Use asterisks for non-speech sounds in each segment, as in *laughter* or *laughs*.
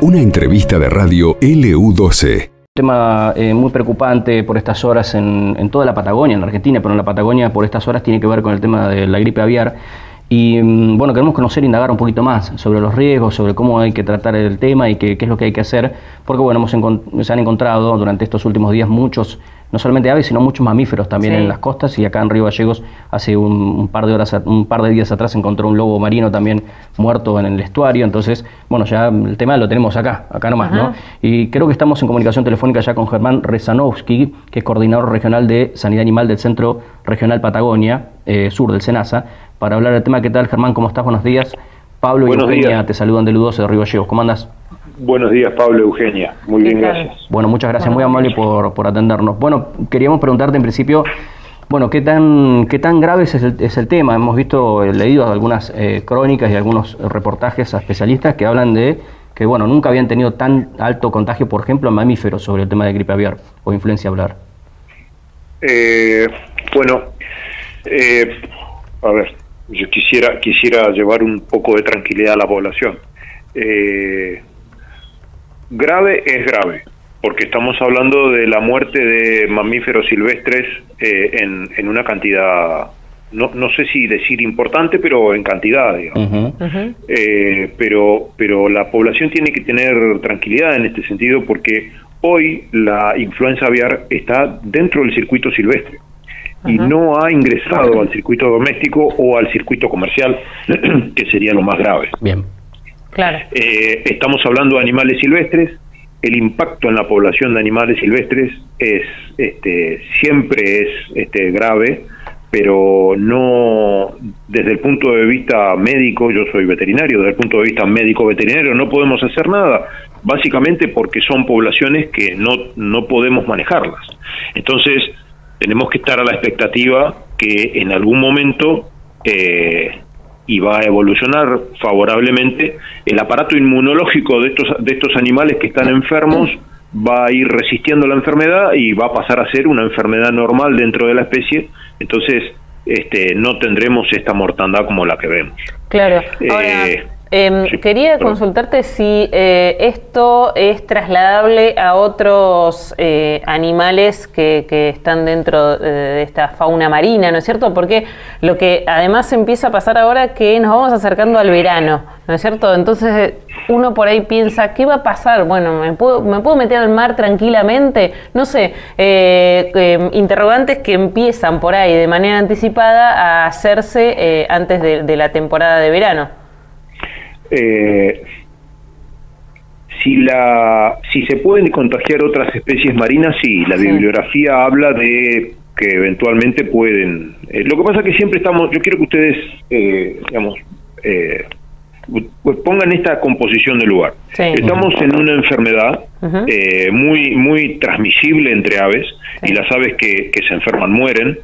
Una entrevista de radio LU12. tema eh, muy preocupante por estas horas en, en, toda la Patagonia, en la Argentina, pero en la Patagonia por estas horas tiene que ver con el tema de la gripe aviar. Y mm, bueno, queremos conocer e indagar un poquito más sobre los riesgos, sobre cómo hay que tratar el tema y qué, qué es lo que hay que hacer, porque bueno, hemos se han encontrado durante estos últimos días muchos no solamente aves, sino muchos mamíferos también en las costas. Y acá en Río Gallegos, hace un, par de horas, un par de días atrás, encontró un lobo marino también muerto en el estuario. Entonces, bueno, ya el tema lo tenemos acá, acá nomás, ¿no? Y creo que estamos en comunicación telefónica ya con Germán Rezanowski, que es coordinador regional de Sanidad Animal del Centro Regional Patagonia, eh, sur del SENASA, para hablar del tema. ¿Qué tal, Germán? ¿Cómo estás? Buenos días. Pablo y Eugenia te saludan del U12 de Río Gallegos. ¿Cómo andas? Buenos días, Pablo Eugenia. Muy bien, gracias. Bueno, muchas gracias, muy amable por, por, atendernos. Bueno, queríamos preguntarte en principio, bueno, ¿qué tan, qué tan grave es el, es el tema? Hemos visto, eh, leído algunas eh, crónicas y algunos reportajes a especialistas que hablan de que, bueno, nunca habían tenido tan alto contagio, por ejemplo, en mamíferos sobre el tema de gripe aviar o influencia aviar. Eh, bueno, a ver, yo quisiera, quisiera llevar un poco de tranquilidad a la población. Eh, Grave es grave, porque estamos hablando de la muerte de mamíferos silvestres eh, en, una cantidad, no, no sé si decir importante, pero en cantidad, digamos. Eh, pero, pero la población tiene que tener tranquilidad en este sentido porque hoy la influenza aviar está dentro del circuito silvestre y no ha ingresado al circuito doméstico o al circuito comercial, *clears throat* que sería lo más grave. Bien. Claro. Eh, estamos hablando de animales silvestres. El impacto en la población de animales silvestres es este, siempre es este, grave, pero no desde el punto de vista médico, yo soy veterinario, desde el punto de vista médico veterinario no podemos hacer nada, básicamente porque son poblaciones que no, no podemos manejarlas. Entonces, tenemos que estar a la expectativa que en algún momento eh, y va a evolucionar favorablemente, el aparato inmunológico de estos, de estos animales que están enfermos va a ir resistiendo la enfermedad y va a pasar a ser una enfermedad normal dentro de la especie, entonces este, no tendremos esta mortandad como la que vemos. Claro. Eh, Em, quería consultarte si eh, esto es trasladable a otros eh, animales que, están dentro de, esta fauna marina, ¿no es cierto? Porque lo que además empieza a pasar ahora es que nos vamos acercando al verano, ¿no es cierto? Entonces uno por ahí piensa, ¿qué va a pasar? Bueno, ¿me puedo, me puedo meter al mar tranquilamente? No sé, eh, interrogantes que empiezan por ahí de manera anticipada a hacerse antes de la temporada de verano. Eh, si la si se pueden contagiar otras especies marinas, sí, la bibliografía habla de que eventualmente pueden. Eh, lo que pasa es que siempre estamos, yo quiero que ustedes, eh, digamos, eh, pues pongan esta composición del lugar. Estamos en una enfermedad muy muy transmisible entre aves y las aves que, que se enferman mueren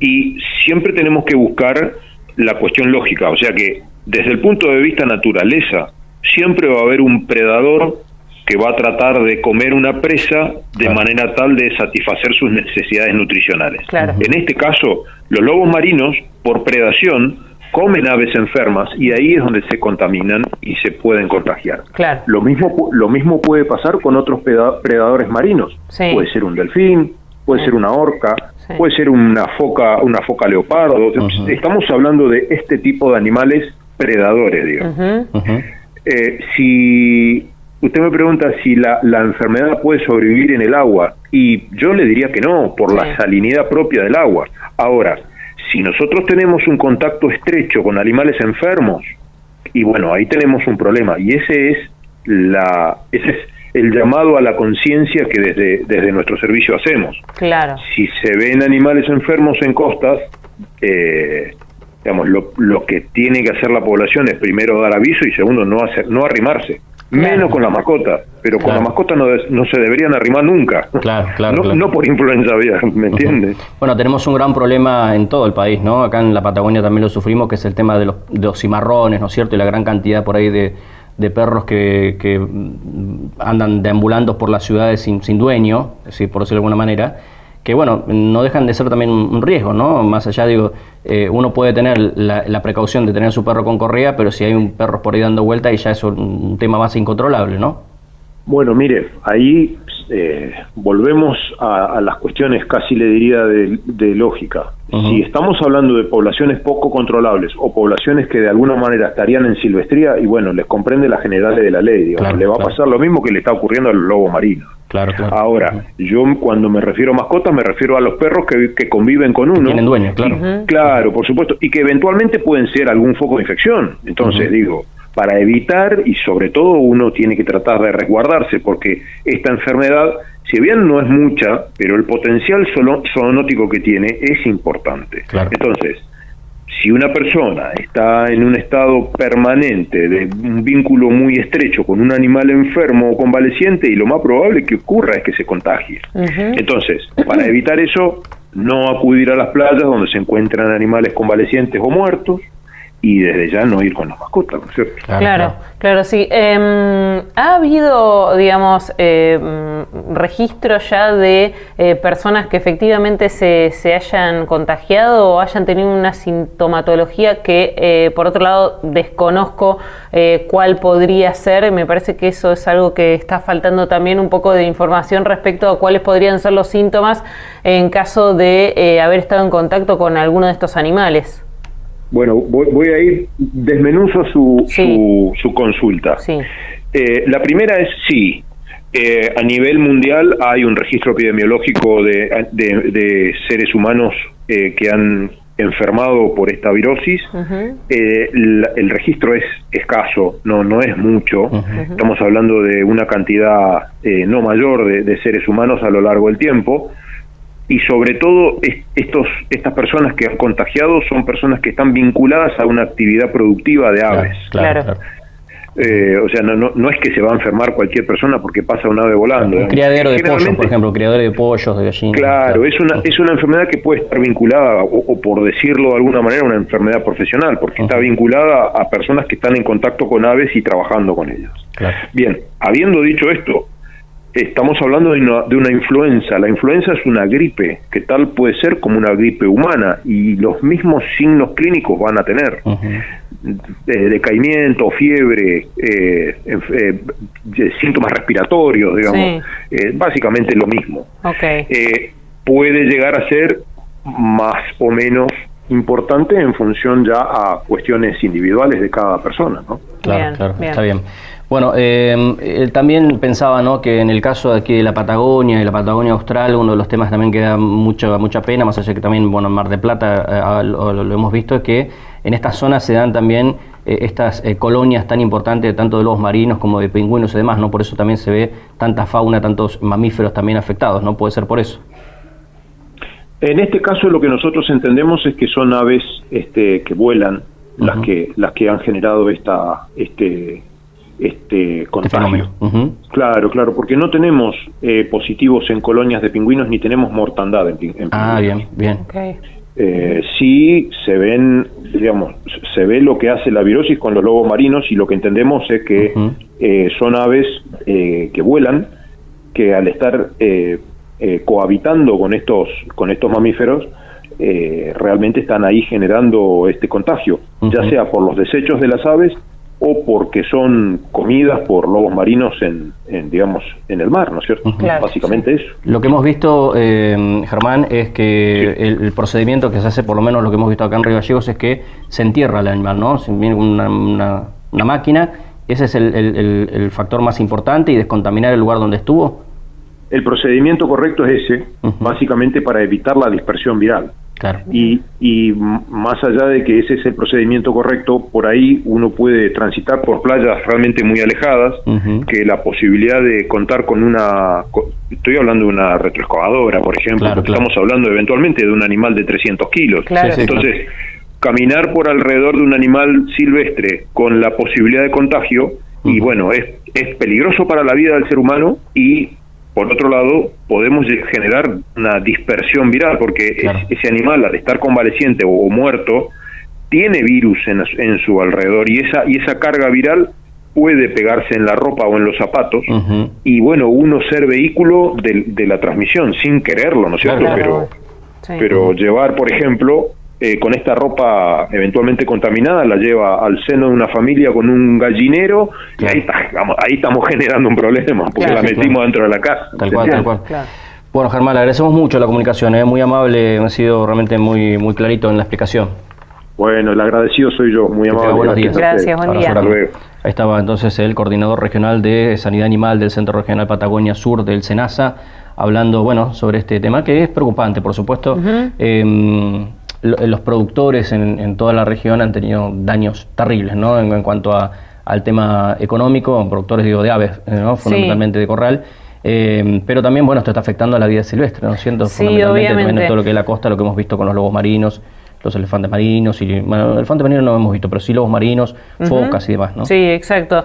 y siempre tenemos que buscar la cuestión lógica, o sea que desde el punto de vista naturaleza, siempre va a haber un predador que va a tratar de comer una presa de manera tal de satisfacer sus necesidades nutricionales. En este caso, los lobos marinos, por predación, comen aves enfermas y ahí es donde se contaminan y se pueden contagiar. Lo mismo lo mismo puede pasar con otros predadores marinos. Puede ser un delfín, puede ser una orca, puede ser una foca, una foca leopardo. Estamos hablando de este tipo de animales predadores, digo. Eh, si usted me pregunta si la, la, enfermedad puede sobrevivir en el agua, y yo le diría que no, por la salinidad propia del agua. Ahora, si nosotros tenemos un contacto estrecho con animales enfermos, y bueno, ahí tenemos un problema, y ese es la ese es el llamado a la conciencia que desde, desde nuestro servicio hacemos. Claro. Si se ven animales enfermos en costas, eh, digamos, lo, lo, que tiene que hacer la población es primero dar aviso y segundo no hacer, no arrimarse. Menos con la mascota, pero con la mascota no, no, se deberían arrimar nunca. Claro, claro *laughs* no, por influenza aviar, ¿me entiendes? Bueno, tenemos un gran problema en todo el país, ¿no? Acá en la Patagonia también lo sufrimos, que es el tema de los, de los cimarrones, ¿no es cierto? Y la gran cantidad por ahí de, de perros que, que, andan deambulando por las ciudades sin, sin dueño, por decirlo de alguna manera que bueno, no dejan de ser también un riesgo, ¿no? Más allá, digo, eh, uno puede tener la, precaución de tener su perro con correa, pero si hay un perro por ahí dando vuelta, y ya es un, tema más incontrolable, ¿no? Bueno, mire, ahí eh, volvemos a, las cuestiones casi le diría de, lógica. Si estamos hablando de poblaciones poco controlables o poblaciones que de alguna manera estarían en silvestría, y bueno, les comprende las generales de la ley, le va a pasar lo mismo que le está ocurriendo al lobo marino. Claro, Ahora, yo cuando me refiero a mascotas me refiero a los perros que, conviven con uno. tienen dueño, claro. Claro, por supuesto, y que eventualmente pueden ser algún foco de infección. Entonces, digo, para evitar y sobre todo uno tiene que tratar de resguardarse porque esta enfermedad, si bien no es mucha, pero el potencial zoonótico que tiene es importante. Entonces, si una persona está en un estado permanente de un vínculo muy estrecho con un animal enfermo o convaleciente, y lo más probable que ocurra es que se contagie. Entonces, para evitar eso, no acudir a las playas donde se encuentran animales convalecientes o muertos, y desde ya no ir con las mascotas, ¿no es cierto? Claro, claro, sí. Em, ¿Ha habido, digamos, eh, registros ya de eh, personas que efectivamente se, se, hayan contagiado o hayan tenido una sintomatología que, eh, por otro lado, desconozco eh, cuál podría ser? Me parece que eso es algo que está faltando también un poco de información respecto a cuáles podrían ser los síntomas en caso de haber estado en contacto con alguno de estos animales. Bueno, voy, a ir, desmenuzo su, su, consulta. Eh, la primera es sí. Eh, a nivel mundial hay un registro epidemiológico de, de, seres humanos eh, que han enfermado por esta virosis. el, registro es escaso, no, no es mucho. Estamos hablando de una cantidad no mayor de, seres humanos a lo largo del tiempo y sobre todo estos, estas personas que han contagiado son personas que están vinculadas a una actividad productiva de aves. Claro, eh, o sea, no, no, es que se va a enfermar cualquier persona porque pasa un ave volando. Un criadero de pollos, por ejemplo, criadero de pollos, de gallinas. Claro, es una, es una enfermedad que puede estar vinculada, o, por decirlo de alguna manera, una enfermedad profesional, porque está vinculada a personas que están en contacto con aves y trabajando con ellas. Bien, habiendo dicho esto, estamos hablando de una, influenza. La influenza es una gripe, que tal puede ser como una gripe humana, y los mismos signos clínicos van a tener. Eh, decaimiento, fiebre, eh, eh, síntomas respiratorios, digamos. básicamente lo mismo. puede llegar a ser más o menos importante en función ya a cuestiones individuales de cada persona, ¿no? Claro, claro, está bien. Bueno, eh, también pensaba ¿no? que en el caso de aquí de la Patagonia y la Patagonia Austral, uno de los temas también que da mucha, mucha pena, más allá de que también, bueno, en Mar de Plata eh, lo, hemos visto, es que en estas zonas se dan también eh, estas colonias tan importantes, tanto de lobos marinos como de pingüinos y demás, ¿no? Por eso también se ve tanta fauna, tantos mamíferos también afectados, ¿no? Puede ser por eso. En este caso lo que nosotros entendemos es que son aves este, que vuelan, las que las que han generado esta este este contagio. Claro, claro, porque no tenemos eh, positivos en colonias de pingüinos ni tenemos mortandad en, pingüinos. Ah, bien, bien. Eh, sí se ven, digamos, se ve lo que hace la virosis con los lobos marinos y lo que entendemos es que eh, son aves que vuelan, que al estar cohabitando con estos, con estos mamíferos, realmente están ahí generando este contagio, ya sea por los desechos de las aves o porque son comidas por lobos marinos en, digamos en el mar, ¿no es cierto? Básicamente eso. Lo que hemos visto, eh, Germán, es que el, procedimiento que se hace, por lo menos lo que hemos visto acá en Río Gallegos, es que se entierra el animal, ¿no? Se viene una, una, máquina, ese es el, el, factor más importante y descontaminar el lugar donde estuvo. El procedimiento correcto es ese, básicamente para evitar la dispersión viral. Y, y más allá de que ese es el procedimiento correcto, por ahí uno puede transitar por playas realmente muy alejadas, que la posibilidad de contar con una, estoy hablando de una retroexcavadora, por ejemplo, estamos hablando eventualmente de un animal de 300 kilos. Entonces, caminar por alrededor de un animal silvestre con la posibilidad de contagio, y bueno, es, es peligroso para la vida del ser humano y por otro lado, podemos generar una dispersión viral, porque ese animal, al estar convaleciente o, muerto, tiene virus en, su alrededor y esa, y esa carga viral puede pegarse en la ropa o en los zapatos y bueno, uno ser vehículo de, la transmisión sin quererlo, ¿no es cierto? Pero, pero llevar, por ejemplo, eh, con esta ropa eventualmente contaminada, la lleva al seno de una familia con un gallinero y ahí, ahí estamos *laughs* generando un problema porque la metimos dentro de la casa. Tal cual, tal cual. Bueno, Germán, le agradecemos mucho la comunicación, es ¿eh? muy amable, ha sido realmente muy, muy clarito en la explicación. Bueno, el agradecido soy yo, muy amable. Buenos días. Gracias, buen día. Ahí estaba entonces el coordinador regional de Sanidad Animal del Centro Regional Patagonia Sur del SENASA, hablando, bueno, sobre este tema que es preocupante, por supuesto. Los productores en, toda la región han tenido daños terribles, ¿no? En, cuanto al tema económico, productores, digo, de aves, ¿no? Fundamentalmente de corral. Em, pero también, bueno, esto está afectando a la vida silvestre, ¿no? Siento sí, fundamentalmente todo lo que es la costa, lo que hemos visto con los lobos marinos, los elefantes marinos, y bueno, elefantes marinos no hemos visto, pero sí lobos marinos, focas y demás, ¿no? Sí, exacto.